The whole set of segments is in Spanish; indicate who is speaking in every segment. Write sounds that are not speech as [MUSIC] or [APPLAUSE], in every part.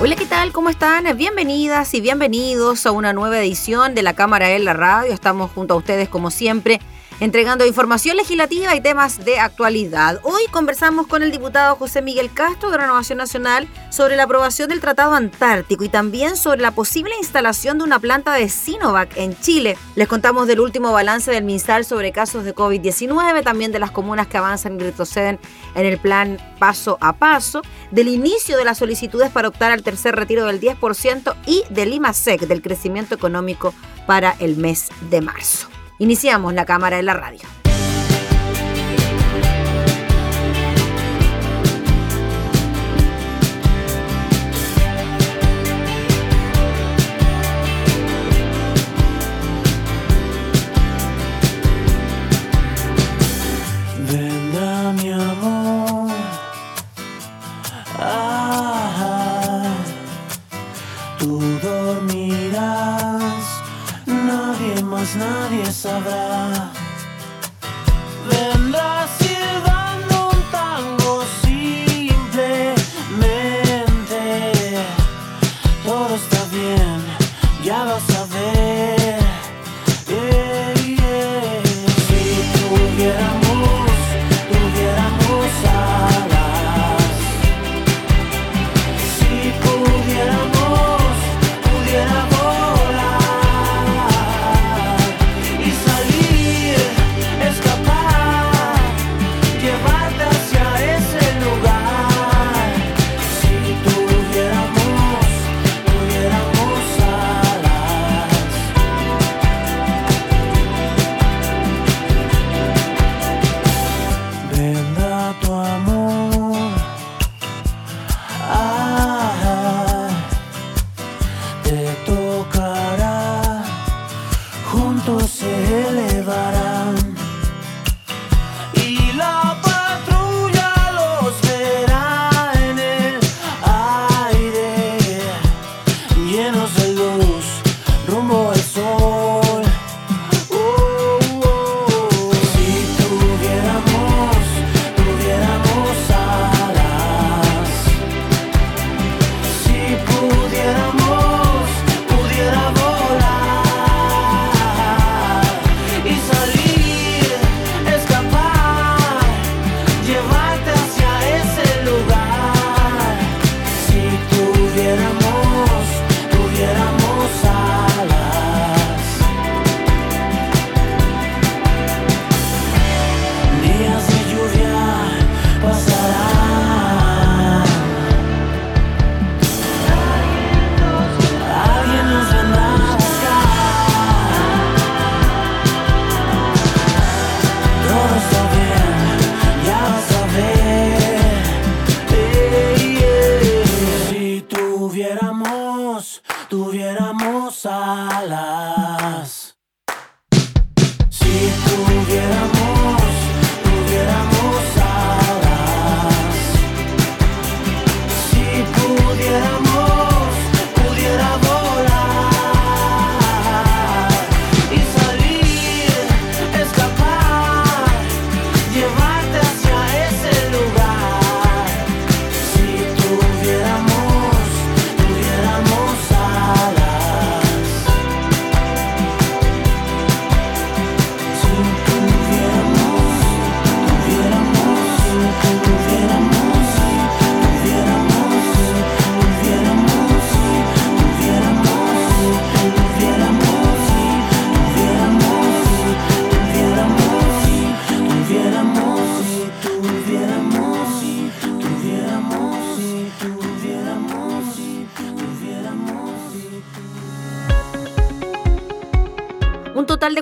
Speaker 1: Hola, ¿qué tal? ¿Cómo están? Bienvenidas y bienvenidos a una nueva edición de la Cámara en la Radio. Estamos junto a ustedes como siempre entregando información legislativa y temas de actualidad. Hoy conversamos con el diputado José Miguel Castro de Renovación Nacional sobre la aprobación del Tratado Antártico y también sobre la posible instalación de una planta de Sinovac en Chile. Les contamos del último balance del MinSal sobre casos de COVID-19, también de las comunas que avanzan y retroceden en el plan paso a paso, del inicio de las solicitudes para optar al tercer retiro del 10% y del IMASEC, del crecimiento económico para el mes de marzo. Iniciamos la cámara de la radio.
Speaker 2: Dormirás, nadie más, nadie sabrá. Vendrás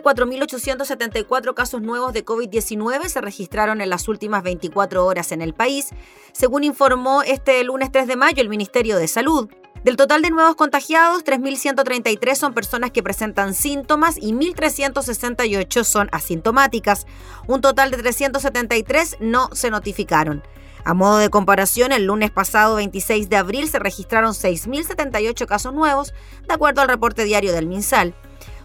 Speaker 1: 4.874 casos nuevos de COVID-19 se registraron en las últimas 24 horas en el país, según informó este lunes 3 de mayo el Ministerio de Salud. Del total de nuevos contagiados, 3.133 son personas que presentan síntomas y 1.368 son asintomáticas. Un total de 373 no se notificaron. A modo de comparación, el lunes pasado 26 de abril se registraron 6.078 casos nuevos, de acuerdo al reporte diario del MinSal.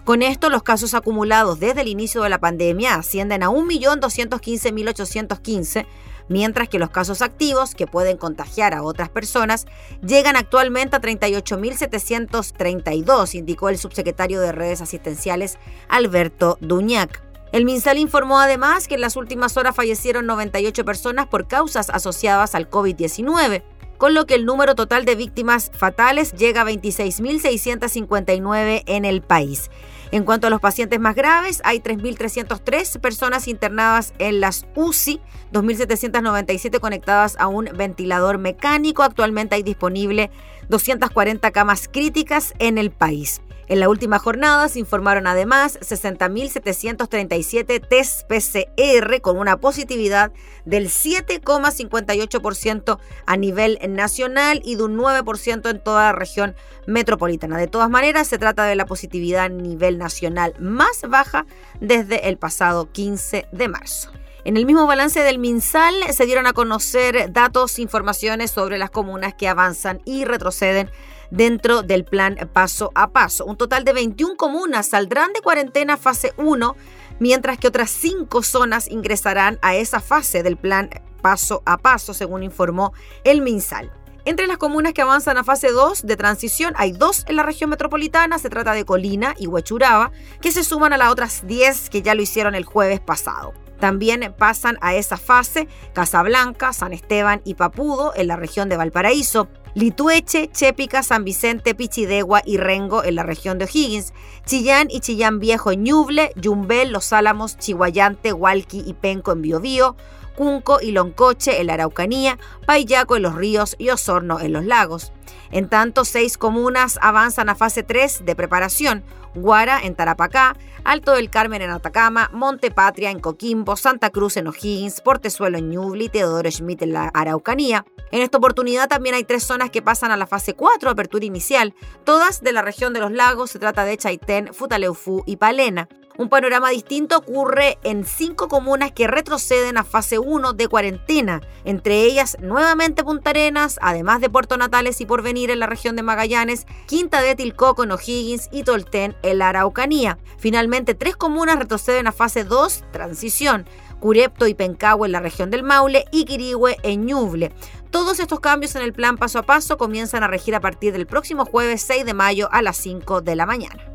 Speaker 1: Con esto, los casos acumulados desde el inicio de la pandemia ascienden a 1.215.815, mientras que los casos activos, que pueden contagiar a otras personas, llegan actualmente a 38.732, indicó el subsecretario de redes asistenciales Alberto Duñac. El MinSal informó además que en las últimas horas fallecieron 98 personas por causas asociadas al COVID-19 con lo que el número total de víctimas fatales llega a 26.659 en el país. En cuanto a los pacientes más graves, hay 3.303 personas internadas en las UCI, 2.797 conectadas a un ventilador mecánico. Actualmente hay disponible 240 camas críticas en el país. En la última jornada se informaron además 60.737 test PCR con una positividad del 7,58% a nivel nacional y de un 9% en toda la región metropolitana. De todas maneras, se trata de la positividad a nivel nacional más baja desde el pasado 15 de marzo. En el mismo balance del MinSal se dieron a conocer datos, informaciones sobre las comunas que avanzan y retroceden dentro del plan paso a paso. Un total de 21 comunas saldrán de cuarentena fase 1, mientras que otras 5 zonas ingresarán a esa fase del plan paso a paso, según informó el MinSal. Entre las comunas que avanzan a fase 2 de transición hay dos en la región metropolitana, se trata de Colina y Huechuraba, que se suman a las otras 10 que ya lo hicieron el jueves pasado. También pasan a esa fase Casablanca, San Esteban y Papudo en la región de Valparaíso, Litueche, Chépica, San Vicente, Pichidegua y Rengo en la región de O'Higgins, Chillán y Chillán Viejo en Ñuble, Yumbel, Los Álamos, Chihuayante, Hualqui y Penco en Biobío, Cunco y Loncoche en la Araucanía, Payaco en los ríos y Osorno en los lagos. En tanto, seis comunas avanzan a fase 3 de preparación. Guara en Tarapacá, Alto del Carmen en Atacama, Monte Patria en Coquimbo, Santa Cruz en O'Higgins, Portezuelo en Ñuble y Teodoro Schmidt en la Araucanía. En esta oportunidad también hay tres zonas que pasan a la fase 4, apertura inicial, todas de la región de los lagos, se trata de Chaitén, Futaleufú y Palena. Un panorama distinto ocurre en cinco comunas que retroceden a fase 1 de cuarentena, entre ellas nuevamente Punta Arenas, además de Puerto Natales y Porvenir en la región de Magallanes, Quinta de Tilcoco en O'Higgins y Tolten en la Araucanía. Finalmente, tres comunas retroceden a fase 2, transición, Curepto y Pencahue en la región del Maule y Quirihue en Ñuble. Todos estos cambios en el plan paso a paso comienzan a regir a partir del próximo jueves 6 de mayo a las 5 de la mañana.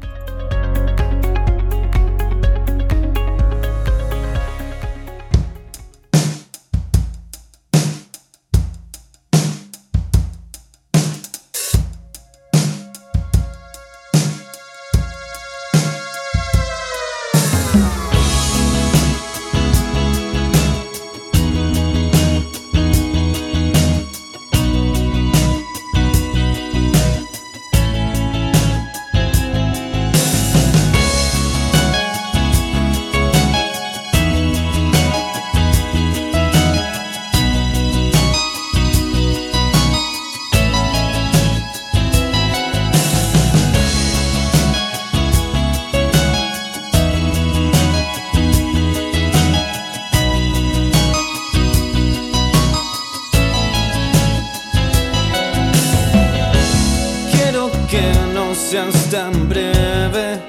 Speaker 3: Seas tan breve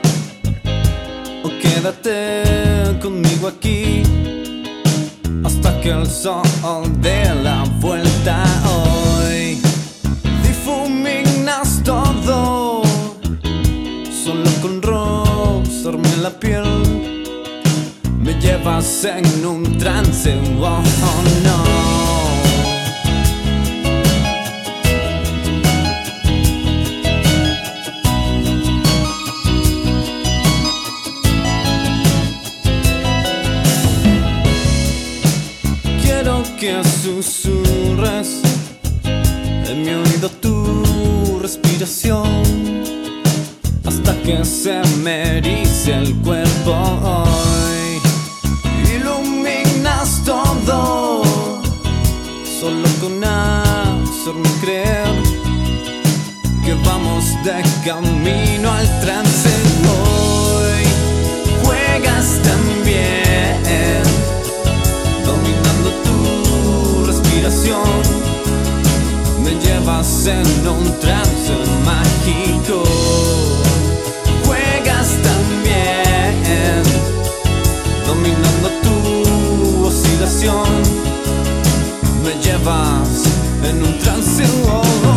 Speaker 3: o quédate conmigo aquí hasta que el sol dé la vuelta hoy. Difuminas todo, solo con rozarme la piel. Me llevas en un trance, oh, oh, no. Dominando tu oscilación. Me llevas en un trance. Oh,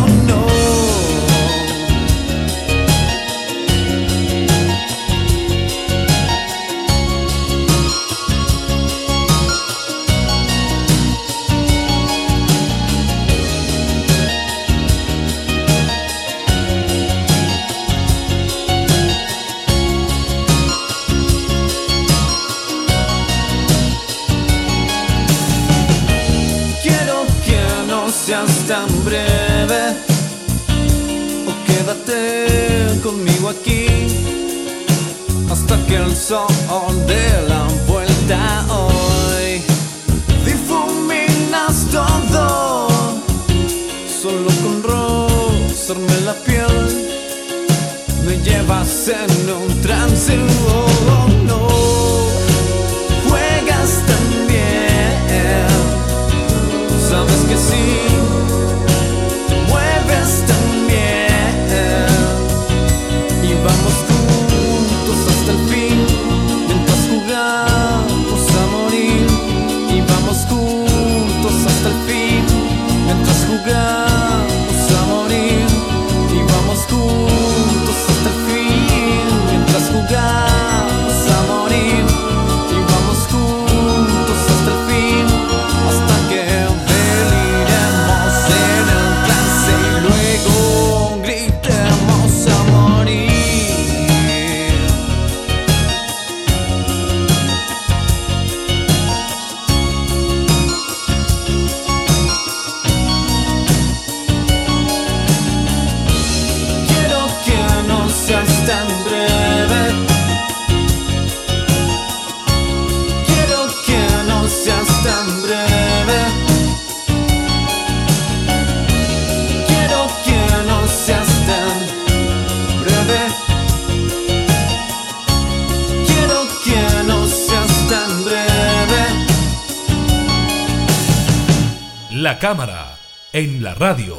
Speaker 4: cámara en la radio.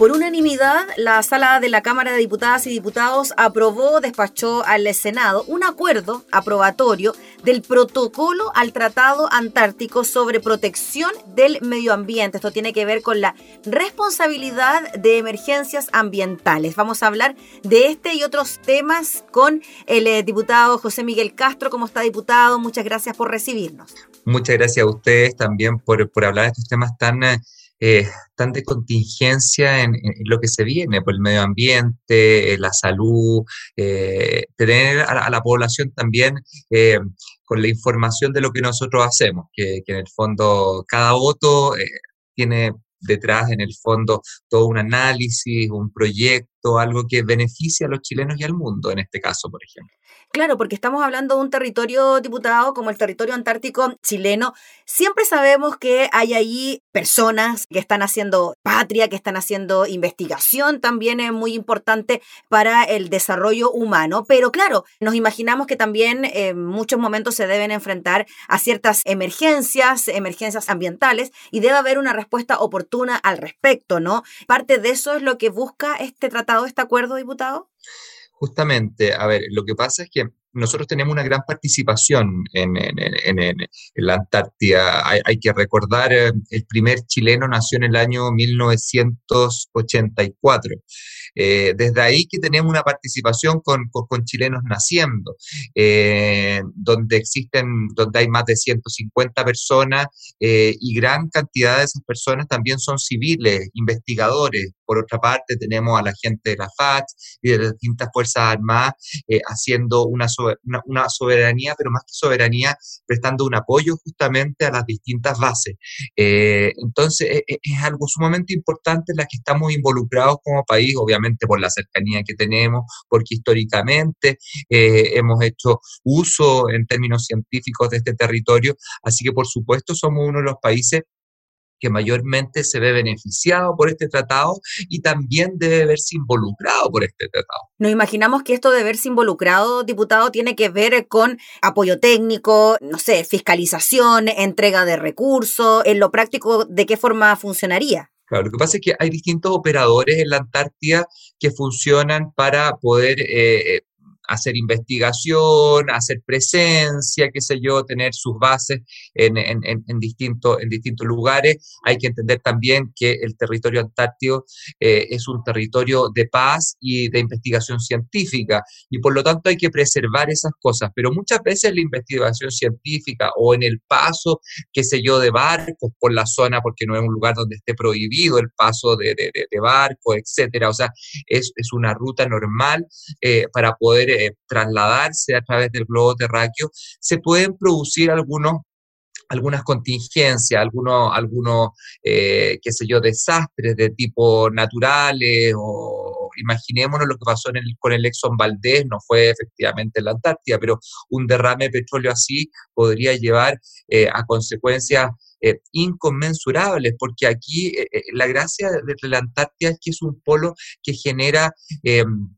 Speaker 1: Por unanimidad, la sala de la Cámara de Diputadas y Diputados aprobó, despachó al Senado un acuerdo aprobatorio del protocolo al Tratado Antártico sobre protección del medio ambiente. Esto tiene que ver con la responsabilidad de emergencias ambientales. Vamos a hablar de este y otros temas con el eh, diputado José Miguel Castro. ¿Cómo está, diputado? Muchas gracias por recibirnos.
Speaker 5: Muchas gracias a ustedes también por, por hablar de estos temas tan, eh, tan de contingencia en, lo que se viene, por el medio ambiente, eh, la salud, eh, tener a, la- población también eh, con la información de lo que nosotros hacemos, que, en el fondo cada voto tiene detrás en el fondo todo un análisis, un proyecto, algo que beneficia a los chilenos y al mundo, en este caso, por ejemplo.
Speaker 1: Claro, porque estamos hablando de un territorio diputado como el territorio antártico chileno. Siempre sabemos que hay ahí personas que están haciendo patria, que están haciendo investigación, también es muy importante para el desarrollo humano. Pero claro, nos imaginamos que también en muchos momentos se deben enfrentar a ciertas emergencias, emergencias ambientales, y debe haber una respuesta oportuna al respecto, ¿no? Parte de eso es lo que busca este tratado, este acuerdo, diputado.
Speaker 5: Justamente, a ver, lo que pasa es que nosotros tenemos una gran participación en la Antártida. Hay, hay que recordar, eh, el primer chileno nació en el año 1984. Eh, desde ahí que tenemos una participación con, chilenos naciendo, eh, donde existen, donde hay más de 150 personas eh, y gran cantidad de esas personas también son civiles, investigadores. Por otra parte, tenemos a la gente de la FAT y de las distintas Fuerzas Armadas haciendo una, una, soberanía, pero más que soberanía, prestando un apoyo justamente a las distintas bases. Entonces, e- e- es algo sumamente importante en la que estamos involucrados como país, obviamente por la cercanía que tenemos, porque históricamente eh, hemos hecho uso en términos científicos de este territorio, así que por supuesto somos uno de los países que mayormente se ve beneficiado por este tratado y también debe verse involucrado por este tratado.
Speaker 1: Nos imaginamos que esto de verse involucrado, diputado, tiene que ver con apoyo técnico, no sé, fiscalización, entrega de recursos, en lo práctico, ¿de qué forma funcionaría?
Speaker 5: Claro, lo que pasa es que hay distintos operadores en la Antártida que funcionan para poder eh, hacer investigación, hacer presencia, qué sé yo, tener sus bases en, en, en, distintos, lugares. Hay que entender también que el territorio antártico eh, es un territorio de paz y de investigación científica y por lo tanto hay que preservar esas cosas, pero muchas veces la investigación científica o en el paso, qué sé yo, de barcos por la zona, porque no es un lugar donde esté prohibido el paso de, de, barcos, etcétera, o sea, es, es una ruta normal eh, para poder eh, trasladarse a través del globo terráqueo, se pueden producir algunos algunas contingencias, algunos, algunos eh, qué sé yo, desastres de tipo naturales o imaginémonos lo que pasó con el Exxon Valdez, no fue efectivamente en la Antártida, pero un derrame de petróleo así podría llevar eh, a consecuencias inconmensurables, porque aquí la gracia de la Antártida es que es un polo que genera em,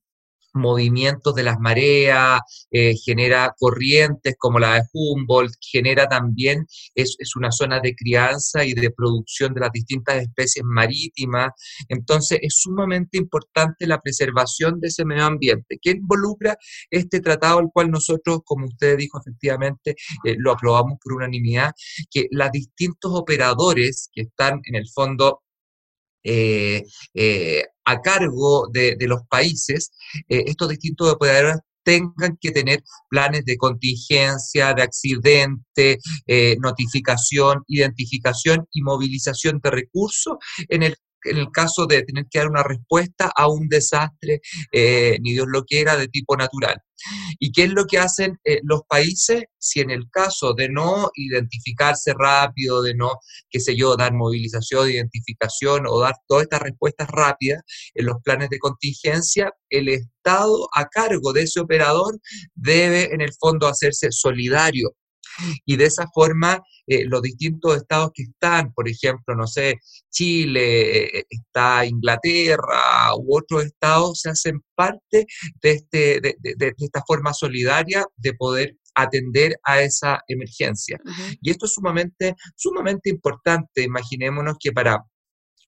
Speaker 5: movimientos de las mareas, eh, genera corrientes como la de Humboldt, genera también, es, es, una zona de crianza y de producción de las distintas especies marítimas. Entonces es sumamente importante la preservación de ese medio ambiente, que involucra este tratado, el cual nosotros, como usted dijo efectivamente, eh, lo aprobamos por unanimidad, que los distintos operadores que están en el fondo eh, eh, a cargo de, los países, eh, estos distintos operadores tengan que tener planes de contingencia, de accidente, notificación, identificación y movilización de recursos en el en el caso de tener que dar una respuesta a un desastre, eh, ni Dios lo quiera, de tipo natural. ¿Y qué es lo que hacen eh, los países si en el caso de no identificarse rápido, de no, qué sé yo, dar movilización, identificación o dar todas estas respuestas rápidas en los planes de contingencia, el Estado a cargo de ese operador debe en el fondo hacerse solidario y de esa forma eh, los distintos estados que están, por ejemplo, no sé, Chile, eh, está Inglaterra u otros estados, se hacen parte de, este, de, esta forma solidaria de poder atender a esa emergencia. Y esto es sumamente, sumamente importante. Imaginémonos que para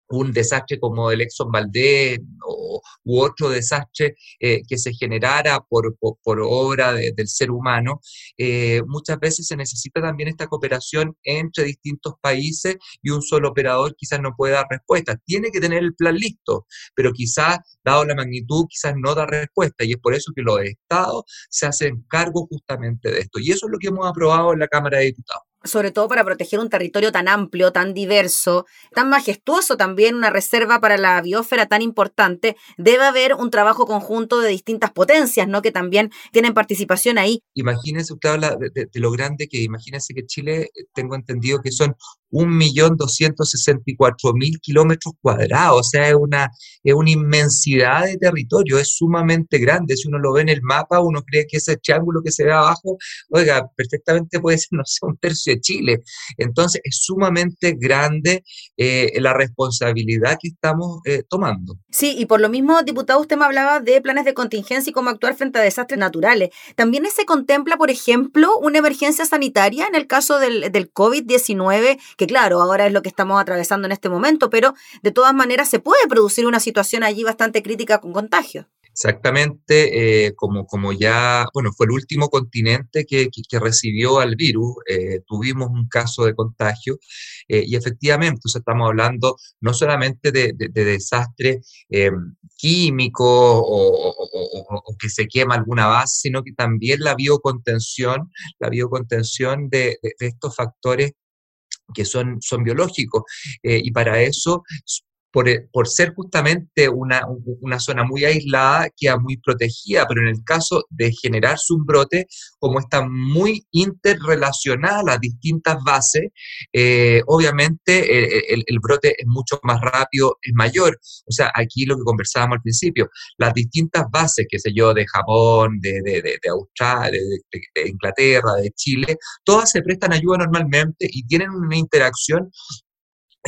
Speaker 5: un desastre como el Exxon Valdez o, u otro desastre eh, que se generara por, obra del ser humano, eh, muchas veces se necesita también esta cooperación entre distintos países y un solo operador quizás no puede dar respuesta. Tiene que tener el plan listo, pero quizás, dado la magnitud, quizás no da respuesta y es por eso que los estados se hacen cargo justamente de esto. Y eso es lo que hemos aprobado en la Cámara de Diputados
Speaker 1: sobre todo para proteger un territorio tan amplio, tan diverso, tan majestuoso también, una reserva para la biosfera tan importante, debe haber un trabajo conjunto de distintas potencias, ¿no? Que también tienen participación ahí.
Speaker 5: Imagínense, usted habla de, lo grande que, imagínense que Chile, eh, tengo entendido que son 1.264.000 kilómetros cuadrados, o sea, es una, es una inmensidad de territorio, es sumamente grande. Si uno lo ve en el mapa, uno cree que ese triángulo que se ve abajo, oiga, perfectamente puede ser, [LAUGHS] no sé, un tercio de Chile. Entonces, es sumamente grande eh, la responsabilidad que estamos eh, tomando.
Speaker 1: Sí, y por lo mismo, diputado, usted me hablaba de planes de contingencia y cómo actuar frente a desastres naturales. ¿También se contempla, por ejemplo, una emergencia sanitaria en el caso del, del COVID-19 que claro, ahora es lo que estamos atravesando en este momento, pero de todas maneras se puede producir una situación allí bastante crítica con contagios.
Speaker 5: Exactamente, eh, como, como ya, bueno, fue el último continente que, que, recibió al virus, eh, tuvimos un caso de contagio eh, y efectivamente, estamos hablando no solamente de, de, desastre químico o, o, que se quema alguna base, sino que también la biocontención, la biocontención de, de estos factores que son, son biológicos. Eh, y para eso eh, por, ser justamente una, una, zona muy aislada, queda muy protegida, pero en el caso de generarse un brote, como está muy interrelacionada las distintas bases, eh, obviamente eh, el, brote es mucho más rápido, es mayor. O sea, aquí lo que conversábamos al principio, las distintas bases, qué sé yo, de Japón, de, de, de, Australia, de, de Inglaterra, de Chile, todas se prestan ayuda normalmente y tienen una interacción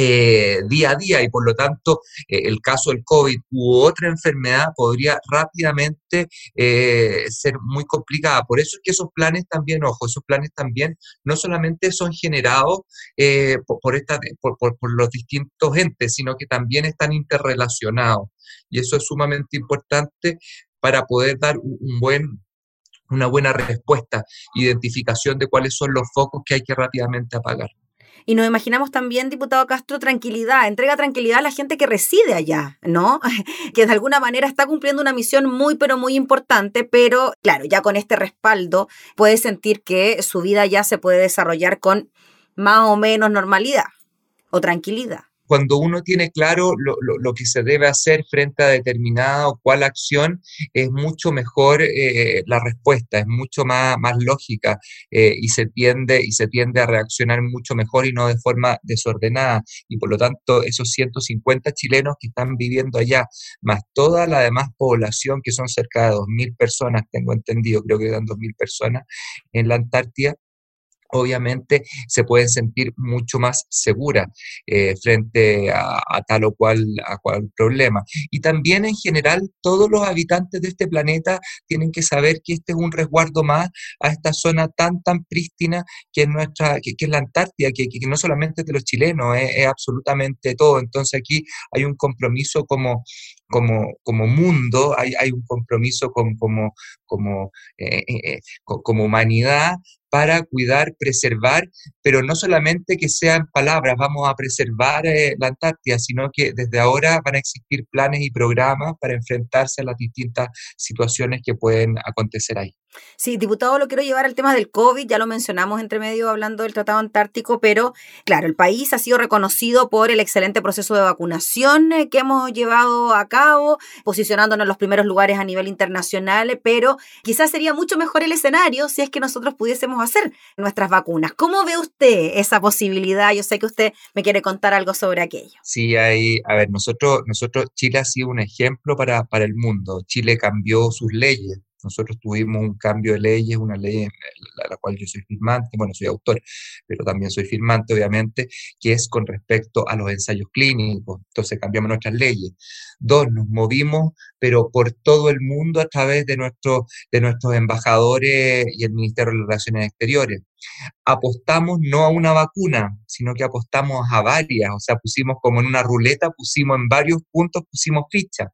Speaker 5: eh, día a día y por lo tanto eh, el caso del COVID u otra enfermedad podría rápidamente eh, ser muy complicada. Por eso es que esos planes también, ojo, esos planes también no solamente son generados por, esta, por, los distintos entes, sino que también están interrelacionados. Y eso es sumamente importante para poder dar un buen una buena respuesta, identificación de cuáles son los focos que hay que rápidamente apagar.
Speaker 1: Y nos imaginamos también, diputado Castro, tranquilidad, entrega tranquilidad a la gente que reside allá, ¿no? [LAUGHS] que de alguna manera está cumpliendo una misión muy, pero muy importante, pero claro, ya con este respaldo puede sentir que su vida ya se puede desarrollar con más o menos normalidad o tranquilidad
Speaker 5: cuando uno tiene claro lo, que se debe hacer frente a determinada o cual acción, es mucho mejor eh, la respuesta, es mucho más, más lógica eh, y, se tiende, y se tiende a reaccionar mucho mejor y no de forma desordenada. Y por lo tanto, esos 150 chilenos que están viviendo allá, más toda la demás población, que son cerca de 2.000 personas, tengo entendido, creo que eran 2.000 personas en la Antártida, obviamente se pueden sentir mucho más seguras eh, frente a, tal o cual, a cual problema. Y también en general todos los habitantes de este planeta tienen que saber que este es un resguardo más a esta zona tan, tan prístina que es, nuestra, que, es la Antártida, que, no solamente de los chilenos, es, absolutamente todo. Entonces aquí hay un compromiso como, como, como mundo, hay, hay un compromiso como, como, como, eh, eh, como humanidad para cuidar, preservar, pero no solamente que sean palabras, vamos a preservar eh, la Antártida, sino que desde ahora van a existir planes y programas para enfrentarse a las distintas situaciones que pueden acontecer ahí.
Speaker 1: Sí, diputado, lo quiero llevar al tema del COVID, ya lo mencionamos entre medio hablando del Tratado Antártico, pero claro, el país ha sido reconocido por el excelente proceso de vacunación eh, que hemos llevado a cabo, posicionándonos en los primeros lugares a nivel internacional, pero quizás sería mucho mejor el escenario si es que nosotros pudiésemos hacer nuestras vacunas. ¿Cómo ve usted esa posibilidad? Yo sé que usted me quiere contar algo sobre aquello.
Speaker 5: Sí, hay, a ver, nosotros, nosotros, Chile ha sido un ejemplo para, para el mundo. Chile cambió sus leyes nosotros tuvimos un cambio de leyes, una ley en la, cual yo soy firmante, bueno, soy autor, pero también soy firmante, obviamente, que es con respecto a los ensayos clínicos. Entonces cambiamos nuestras leyes. Dos, nos movimos, pero por todo el mundo a través de, nuestro, de nuestros embajadores y el Ministerio de Relaciones Exteriores. Apostamos no a una vacuna, sino que apostamos a varias, o sea, pusimos como en una ruleta, pusimos en varios puntos, pusimos fichas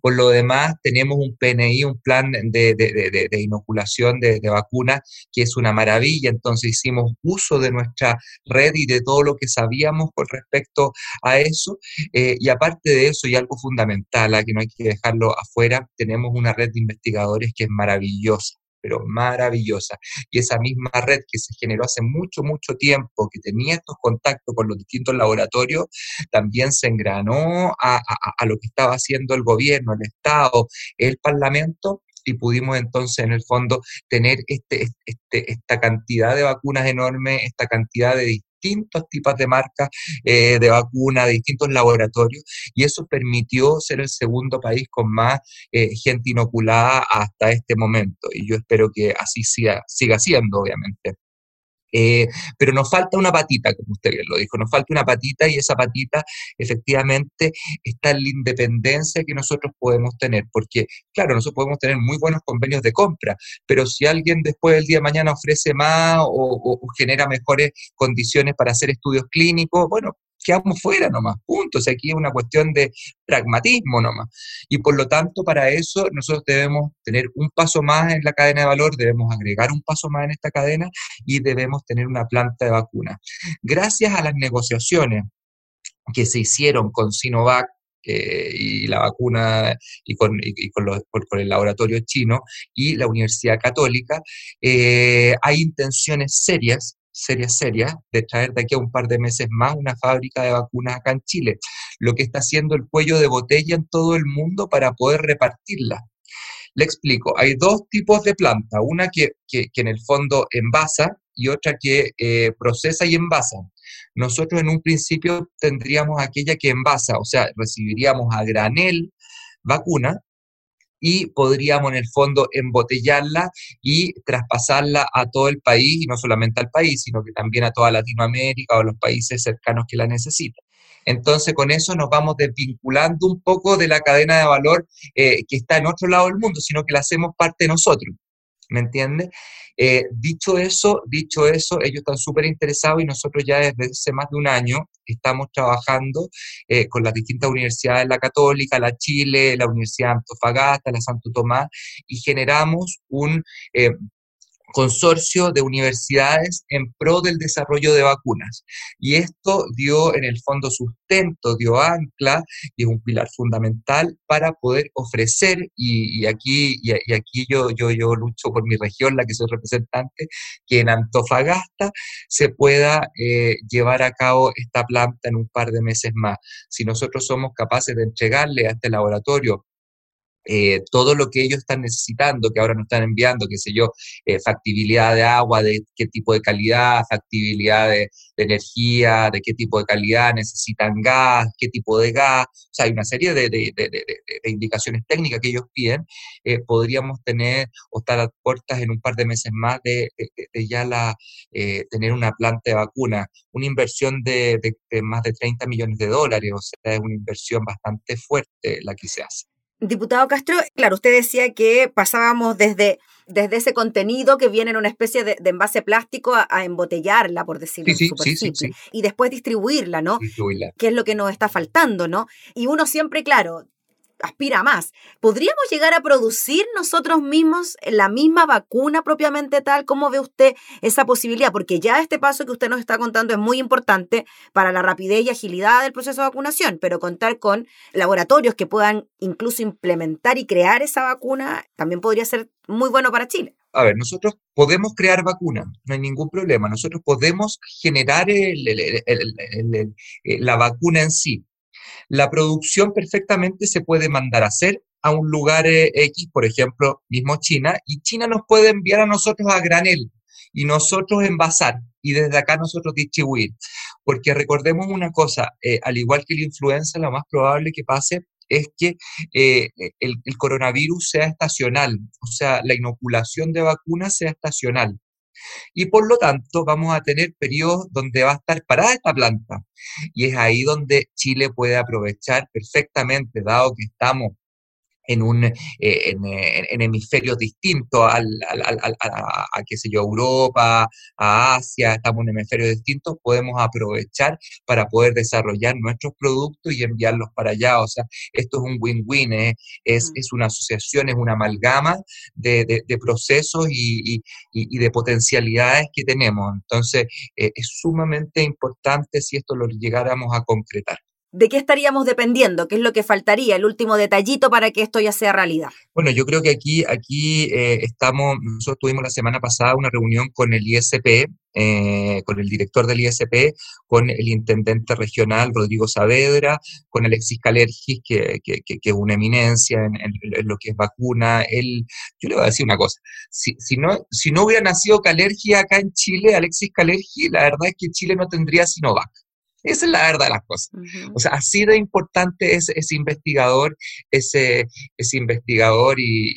Speaker 5: por lo demás, tenemos un PNI, un plan de, inoculación de, vacunas, que es una maravilla. Entonces hicimos uso de nuestra red y de todo lo que sabíamos con respecto a eso. Eh, y aparte de eso, y algo fundamental, a que no hay que dejarlo afuera, tenemos una red de investigadores que es maravillosa pero maravillosa. Y esa misma red que se generó hace mucho, mucho tiempo, que tenía estos contactos con los distintos laboratorios, también se engranó a, lo que estaba haciendo el gobierno, el Estado, el Parlamento, y pudimos entonces en el fondo tener este, este, esta cantidad de vacunas enorme, esta cantidad de distintos tipos de marcas eh, de vacuna, de distintos laboratorios, y eso permitió ser el segundo país con más eh, gente inoculada hasta este momento. Y yo espero que así siga, siga siendo, obviamente. Eh, pero nos falta una patita, como usted bien lo dijo, nos falta una patita y esa patita efectivamente está en la independencia que nosotros podemos tener, porque claro, nosotros podemos tener muy buenos convenios de compra, pero si alguien después del día de mañana ofrece más o genera mejores condiciones para hacer estudios clínicos, bueno, quedamos fuera nomás, puntos. aquí es una cuestión de pragmatismo nomás. Y por lo tanto, para eso nosotros debemos tener un paso más en la cadena de valor, debemos agregar un paso más en esta cadena y debemos tener una planta de vacunas. Gracias a las negociaciones que se hicieron con Sinovac, eh, y la vacuna y con, con, el laboratorio chino y la Universidad Católica, eh, hay intenciones serias serias, serias, de traer de aquí a un par de meses más una fábrica de vacunas acá en Chile, lo que está haciendo el cuello de botella en todo el mundo para poder repartirla. Le explico, hay dos tipos de planta, una que, en el fondo envasa y otra que eh, procesa y envasa. Nosotros en un principio tendríamos aquella que envasa, o sea, recibiríamos a granel vacuna y podríamos en el fondo embotellarla y traspasarla a todo el país, y no solamente al país, sino que también a toda Latinoamérica o a los países cercanos que la necesiten. Entonces, con eso nos vamos desvinculando un poco de la cadena de valor eh, que está en otro lado del mundo, sino que la hacemos parte de nosotros. ¿Me entiendes? Eh, dicho eso, dicho eso, ellos están súper interesados y nosotros ya desde hace más de un año estamos trabajando eh, con las distintas universidades, la Católica, la Chile, la Universidad de Antofagasta, la Santo Tomás, y generamos un consorcio de universidades en pro del desarrollo de vacunas. Y esto dio en el fondo sustento, dio ancla y es un pilar fundamental para poder ofrecer, y, aquí, y, aquí yo, yo, yo lucho por mi región, la que soy representante, que en Antofagasta se pueda eh, llevar a cabo esta planta en un par de meses más. Si nosotros somos capaces de entregarle a este laboratorio eh, todo lo que ellos están necesitando, que ahora nos están enviando, qué sé yo, eh, factibilidad de agua, de qué tipo de calidad, factibilidad de, energía, de qué tipo de calidad, necesitan gas, qué tipo de gas, o sea, hay una serie de, indicaciones técnicas que ellos piden, eh, podríamos tener o estar a puertas en un par de meses más de, ya la, tener una planta de vacuna, una inversión de, más de 30 millones de dólares, o sea, es una inversión bastante fuerte la que se hace.
Speaker 1: Diputado Castro, claro, usted decía que pasábamos desde, desde ese contenido que viene en una especie de, envase plástico a, embotellarla, por decirlo
Speaker 5: sí, sí, sí,
Speaker 1: y después distribuirla, ¿no?
Speaker 5: Distribuirla.
Speaker 1: Que es lo que nos está faltando, ¿no? Y uno siempre, claro, aspira más. ¿Podríamos llegar a producir nosotros mismos la misma vacuna propiamente tal? ¿Cómo ve usted esa posibilidad? Porque ya este paso que usted nos está contando es muy importante para la rapidez y agilidad del proceso de vacunación, pero contar con laboratorios que puedan incluso implementar y crear esa vacuna también podría ser muy bueno para Chile.
Speaker 5: A ver, nosotros podemos crear vacunas, no hay ningún problema. Nosotros podemos generar la vacuna en sí la producción perfectamente se puede mandar a hacer a un lugar eh, X, por ejemplo, mismo China, y China nos puede enviar a nosotros a granel y nosotros envasar y desde acá nosotros distribuir. Porque recordemos una cosa, eh, al igual que la influenza, lo más probable que pase es que eh, el, el, coronavirus sea estacional, o sea, la inoculación de vacunas sea estacional y por lo tanto vamos a tener periodos donde va a estar parada esta planta. Y es ahí donde Chile puede aprovechar perfectamente, dado que estamos en, un, eh, en, eh, en, hemisferios distintos al, a, qué sé yo, Europa, a Asia, estamos en hemisferios distintos, podemos aprovechar para poder desarrollar nuestros productos y enviarlos para allá. O sea, esto es un win-win, ¿eh? es, mm. es, una asociación, es una amalgama de, de, procesos y, y, y, de potencialidades que tenemos. Entonces, es sumamente importante si esto lo llegáramos a concretar.
Speaker 1: ¿De qué estaríamos dependiendo? ¿Qué es lo que faltaría? El último detallito para que esto ya sea realidad.
Speaker 5: Bueno, yo creo que aquí, aquí eh, estamos, nosotros tuvimos la semana pasada una reunión con el ISP, eh, con el director del ISP, con el intendente regional Rodrigo Saavedra, con Alexis Calergis, que, que, es una eminencia en, lo que es vacuna. Él, yo le voy a decir una cosa, si, si, no, si no hubiera nacido Calergi acá en Chile, Alexis Calergi, la verdad es que Chile no tendría Sinovac. Esa es la verdad de las cosas. O sea, así de importante es ese investigador, ese, ese investigador y,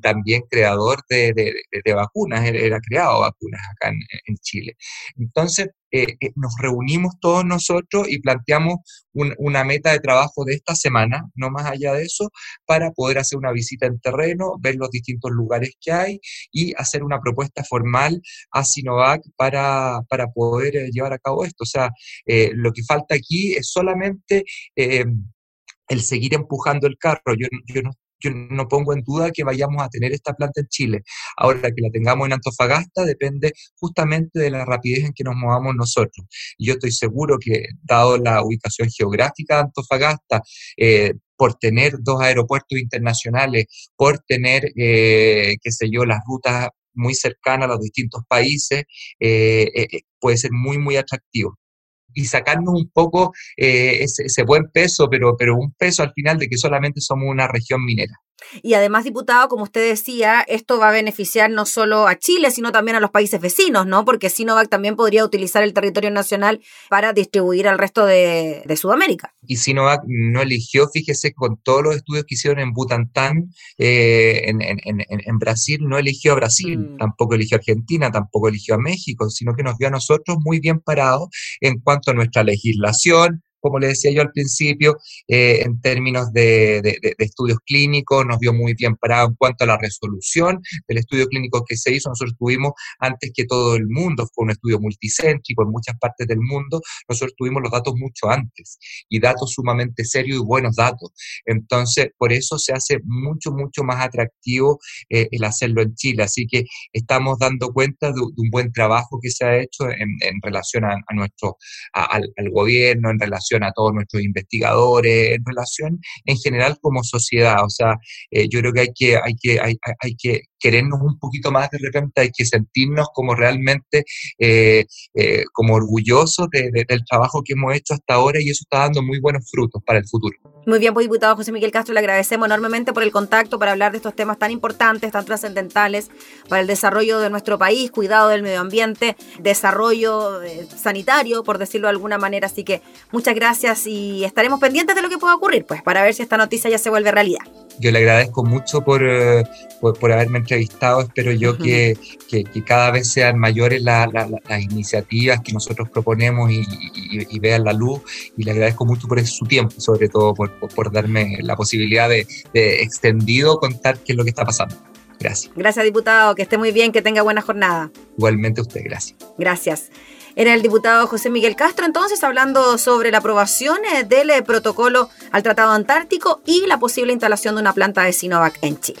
Speaker 5: también creador de, de, vacunas, era creado vacunas acá en, en Chile. Entonces, eh, eh, nos reunimos todos nosotros y planteamos una meta de trabajo de esta semana, no más allá de eso, para poder hacer una visita en terreno, ver los distintos lugares que hay y hacer una propuesta formal a Sinovac para, para poder eh, llevar a cabo esto. O sea, lo que falta aquí es solamente el seguir empujando el carro. Yo, yo no yo no pongo en duda que vayamos a tener esta planta en Chile. Ahora que la tengamos en Antofagasta depende justamente de la rapidez en que nos movamos nosotros. Yo estoy seguro que, dado la ubicación geográfica de Antofagasta, eh, por tener dos aeropuertos internacionales, por tener, eh, qué sé yo, las rutas muy cercanas a los distintos países, eh, puede ser muy, muy atractivo y sacarnos un poco eh, ese, buen peso, pero, pero un peso al final de que solamente somos una región minera.
Speaker 1: Y además, diputado, como usted decía, esto va a beneficiar no solo a Chile, sino también a los países vecinos, ¿no? Porque Sinovac también podría utilizar el territorio nacional para distribuir al resto de, de Sudamérica.
Speaker 5: Y Sinovac no eligió, fíjese, con todos los estudios que hicieron en Butantán, eh, en, en- en- en Brasil, no eligió a Brasil,
Speaker 1: Mm.
Speaker 5: tampoco eligió a Argentina, tampoco eligió a México, sino que nos vio a nosotros muy bien parados en cuanto a nuestra legislación, como le decía yo al principio, eh, en términos de, estudios clínicos, nos vio muy bien parados en cuanto a la resolución del estudio clínico que se hizo. Nosotros tuvimos antes que todo el mundo, fue un estudio multicéntrico en muchas partes del mundo, nosotros tuvimos los datos mucho antes y datos sumamente serios y buenos datos. Entonces, por eso se hace mucho, mucho más atractivo eh, el hacerlo en Chile. Así que estamos dando cuenta de, un buen trabajo que se ha hecho en, relación a, nuestro, al gobierno, en relación a todos nuestros investigadores, en relación en general como sociedad. O sea, eh, yo creo que hay que, hay que, hay, hay- hay que querernos un poquito más de repente, hay que sentirnos como realmente eh, eh, como orgullosos de- de- del trabajo que hemos hecho hasta ahora y eso está dando muy buenos frutos para el futuro.
Speaker 1: Muy bien, pues diputado José Miguel Castro, le agradecemos enormemente por el contacto para hablar de estos temas tan importantes, tan trascendentales para el desarrollo de nuestro país, cuidado del medio ambiente, desarrollo eh, sanitario, por decirlo de alguna manera. Así que muchas gracias y estaremos pendientes de lo que pueda ocurrir, pues, para ver si esta noticia ya se vuelve realidad.
Speaker 5: Yo le agradezco mucho por, eh, por, por haberme entrevistado. Espero yo que, que- que cada vez sean mayores la- la- la- las iniciativas que nosotros proponemos y, y- y vean la luz. Y le agradezco mucho por su tiempo, sobre todo por, por- por darme la posibilidad de, de extendido contar qué es lo que está pasando. Gracias.
Speaker 1: Gracias, diputado, que esté muy bien, que tenga buena jornada.
Speaker 5: Igualmente usted, gracias.
Speaker 1: Gracias. Era el diputado José Miguel Castro entonces hablando sobre la aprobación eh, del eh, protocolo al Tratado Antártico y la posible instalación de una planta de Sinovac en Chile.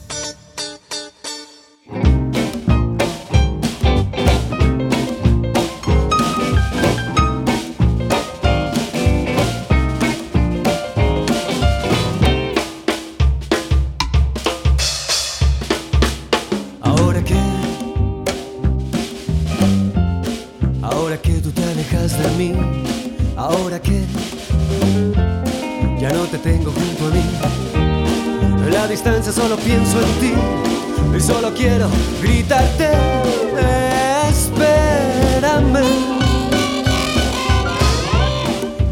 Speaker 6: Te tengo junto a mí, en la distancia solo pienso en ti y solo quiero gritarte, espérame,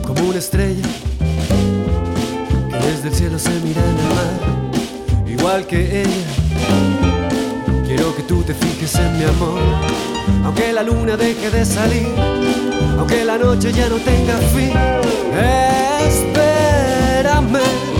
Speaker 6: como una estrella que desde el cielo se mira en el mar, igual que ella. Quiero que tú te fijes en mi amor, aunque la luna deje de salir, aunque la noche ya no tenga fin. Espérame. Como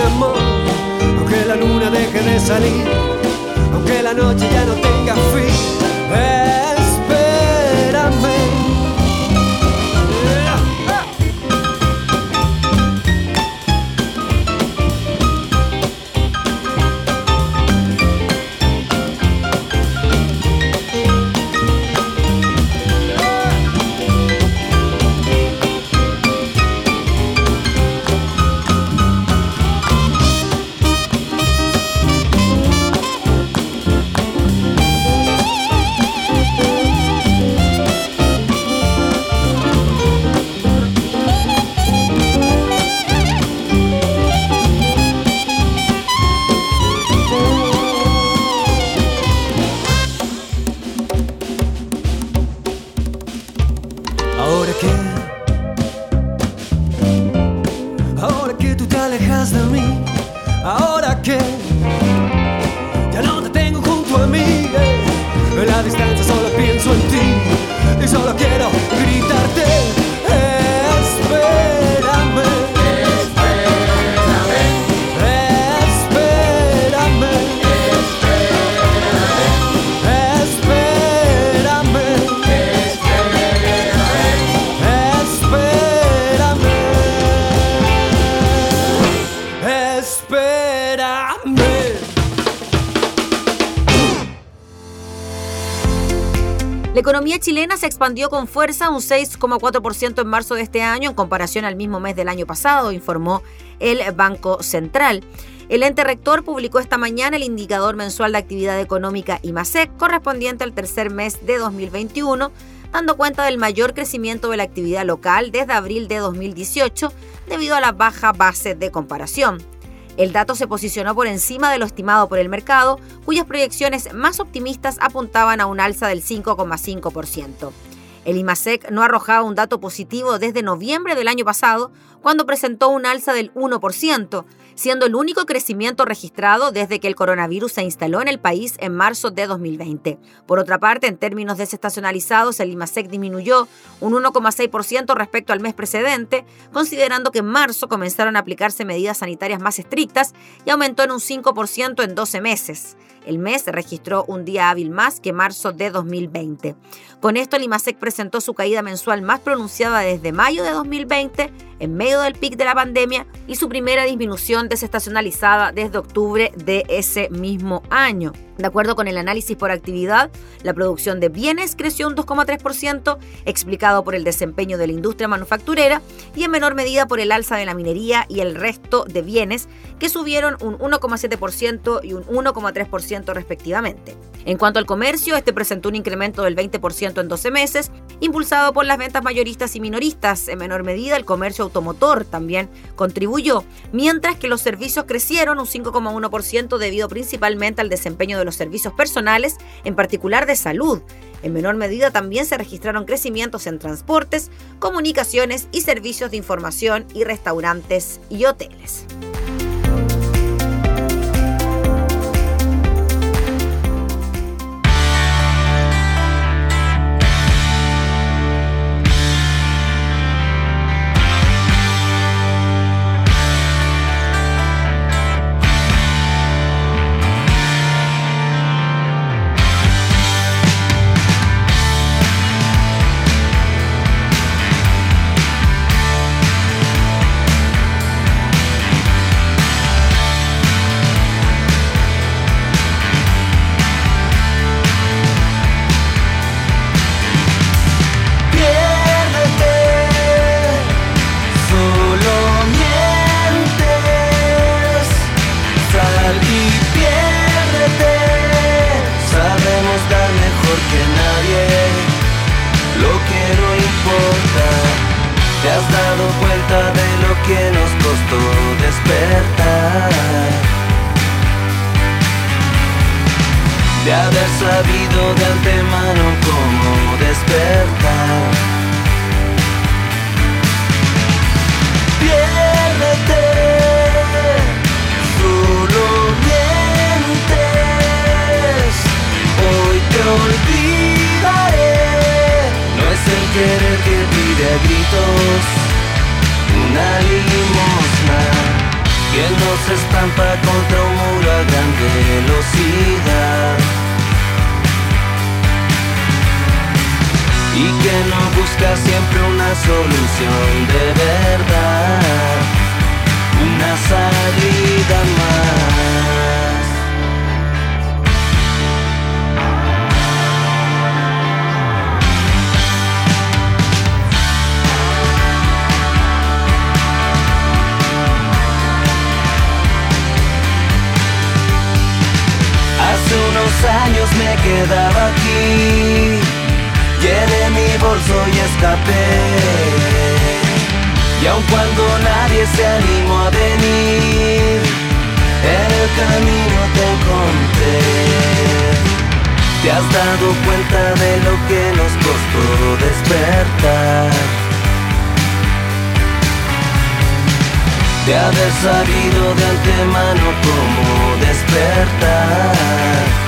Speaker 6: aunque la luna deje de salir, aunque la noche ya no tenga fin. Espérame.
Speaker 1: Expandió con fuerza un 6,4% en marzo de este año en comparación al mismo mes del año pasado, informó el Banco Central. El ente rector publicó esta mañana el indicador mensual de actividad económica IMASEC correspondiente al tercer mes de 2021, dando cuenta del mayor crecimiento de la actividad local desde abril de 2018 debido a la baja base de comparación. El dato se posicionó por encima de lo estimado por el mercado, cuyas proyecciones más optimistas apuntaban a un alza del 5,5%. El IMASEC no arrojaba un dato positivo desde noviembre del año pasado, cuando presentó un alza del 1%, siendo el único crecimiento registrado desde que el coronavirus se instaló en el país en marzo de 2020. Por otra parte, en términos desestacionalizados, el IMASEC disminuyó un 1,6% respecto al mes precedente, considerando que en marzo comenzaron a aplicarse medidas sanitarias más estrictas y aumentó en un 5% en 12 meses. El mes registró un día hábil más que marzo de 2020. Con esto, el IMASEC presentó su caída mensual más pronunciada desde mayo de 2020, en medio del pic de la pandemia, y su primera disminución desestacionalizada desde octubre de ese mismo año. De acuerdo con el análisis por actividad, la producción de bienes creció un 2,3%, explicado por el desempeño de la industria manufacturera y en menor medida por el alza de la minería y el resto de bienes, que subieron un 1,7% y un 1,3% respectivamente. En cuanto al comercio, este presentó un incremento del 20% en 12 meses, impulsado por las ventas mayoristas y minoristas. En menor medida, el comercio automotor también contribuyó, mientras que los servicios crecieron un 5,1% debido principalmente al desempeño de los servicios personales, en particular de salud. En menor medida también se registraron crecimientos en transportes, comunicaciones y servicios de información y restaurantes y hoteles.
Speaker 3: y que no busca siempre una solución de verdad, una salida más. Hace unos años me quedaba aquí Llené mi bolso y escapé. Y aun cuando nadie se animó a venir, en el camino te encontré. ¿Te has dado cuenta de lo que nos costó despertar? De haber sabido de antemano cómo despertar.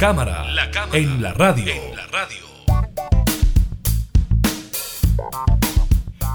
Speaker 4: La cámara, en la radio.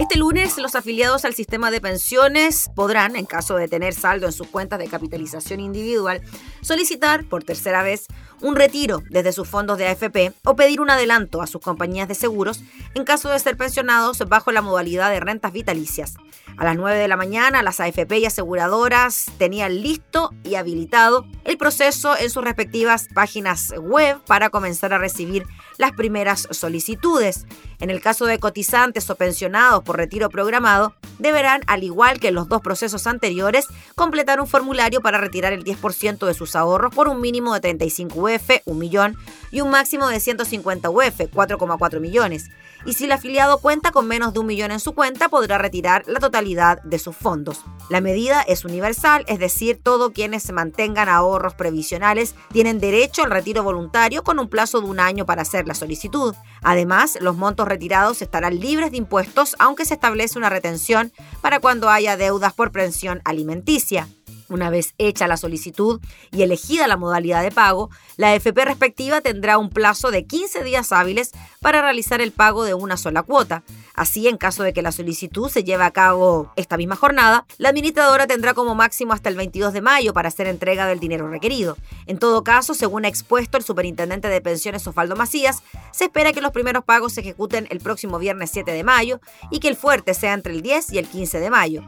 Speaker 1: Este lunes los afiliados al sistema de pensiones podrán, en caso de tener saldo en sus cuentas de capitalización individual, solicitar por tercera vez un retiro desde sus fondos de AFP o pedir un adelanto a sus compañías de seguros en caso de ser pensionados bajo la modalidad de rentas vitalicias. A las 9 de la mañana, las AFP y aseguradoras tenían listo y habilitado el proceso en sus respectivas páginas web para comenzar a recibir las primeras solicitudes. En el caso de cotizantes o pensionados por retiro programado, deberán, al igual que en los dos procesos anteriores, completar un formulario para retirar el 10% de sus ahorros por un mínimo de 35 UF, 1 millón, y un máximo de 150 UF, 4,4 millones y si el afiliado cuenta con menos de un millón en su cuenta, podrá retirar la totalidad de sus fondos. La medida es universal, es decir, todos quienes mantengan ahorros previsionales tienen derecho al retiro voluntario con un plazo de un año para hacer la solicitud. Además, los montos retirados estarán libres de impuestos, aunque se establece una retención para cuando haya deudas por pensión alimenticia. Una vez hecha la solicitud y elegida la modalidad de pago, la FP respectiva tendrá un plazo de 15 días hábiles para realizar el pago de una sola cuota. Así, en caso de que la solicitud se lleve a cabo esta misma jornada, la administradora tendrá como máximo hasta el 22 de mayo para hacer entrega del dinero requerido. En todo caso, según ha expuesto el superintendente de pensiones Osvaldo Macías, se espera que los primeros pagos se ejecuten el próximo viernes 7 de mayo y que el fuerte sea entre el 10 y el 15 de mayo.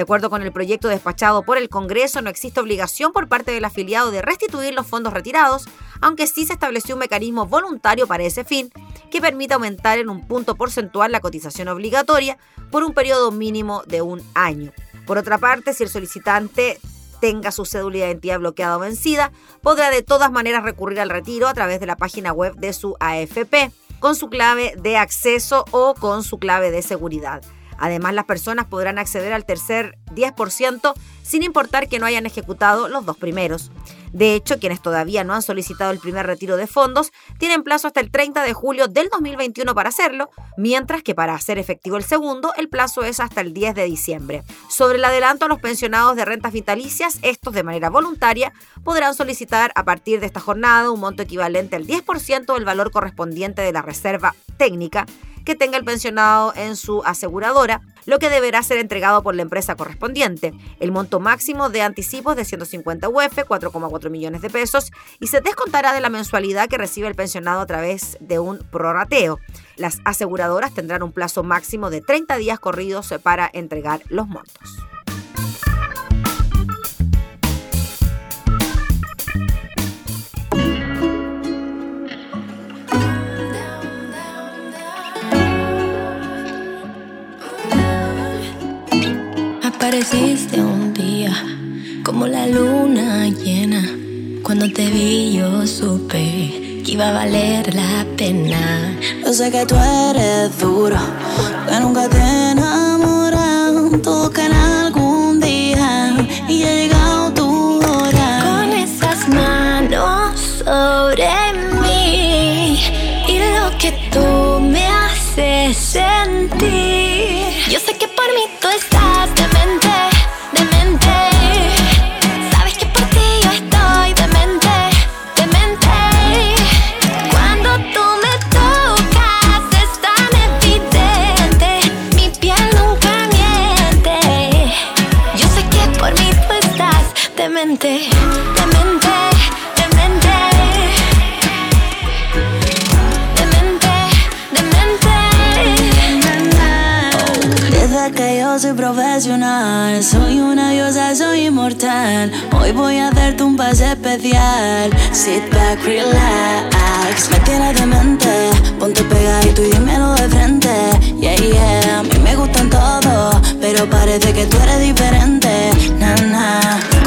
Speaker 1: De acuerdo con el proyecto despachado por el Congreso, no existe obligación por parte del afiliado de restituir los fondos retirados, aunque sí se estableció un mecanismo voluntario para ese fin que permite aumentar en un punto porcentual la cotización obligatoria por un periodo mínimo de un año. Por otra parte, si el solicitante tenga su cédula de identidad bloqueada o vencida, podrá de todas maneras recurrir al retiro a través de la página web de su AFP, con su clave de acceso o con su clave de seguridad. Además, las personas podrán acceder al tercer 10% sin importar que no hayan ejecutado los dos primeros. De hecho, quienes todavía no han solicitado el primer retiro de fondos tienen plazo hasta el 30 de julio del 2021 para hacerlo, mientras que para hacer efectivo el segundo, el plazo es hasta el 10 de diciembre. Sobre el adelanto a los pensionados de rentas vitalicias, estos de manera voluntaria podrán solicitar a partir de esta jornada un monto equivalente al 10% del valor correspondiente de la reserva técnica que tenga el pensionado en su aseguradora, lo que deberá ser entregado por la empresa correspondiente. El monto máximo de anticipos de 150 UF, 4,4 millones de pesos, y se descontará de la mensualidad que recibe el pensionado a través de un prorrateo. Las aseguradoras tendrán un plazo máximo de 30 días corridos para entregar los montos.
Speaker 7: Apareciste un día como la luna llena. Cuando te vi yo supe que iba a valer la pena.
Speaker 8: Yo sé que tú eres duro, que nunca te enamoran. Que en algún día y ha llegado tu hora.
Speaker 7: Con esas manos sobre mí y lo que tú me haces sentir. Yo sé que por mí tú estás demente, demente, demente. Demente, demente.
Speaker 8: Desde que yo soy profesional, soy una diosa, soy inmortal. Hoy voy a darte un pase especial. Sit back, relax. Me tienes demente, ponte pegadito y dímelo de frente. Yeah, yeah, a mí me gustan todos, pero parece que tú eres diferente. Na, na.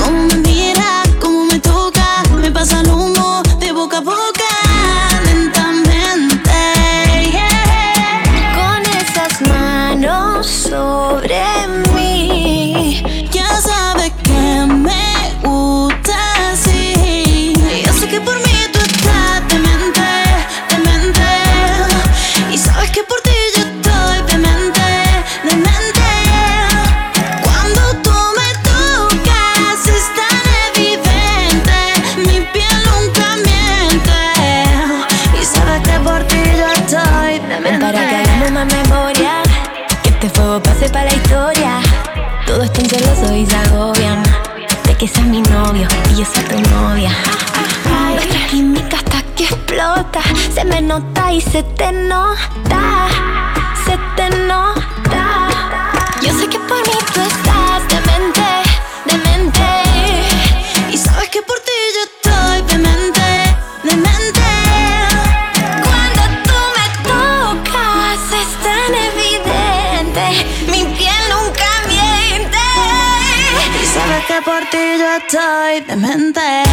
Speaker 7: Sea tu novia. Nuestra química hasta que explota, se me nota y se te nota,
Speaker 2: estoy demente.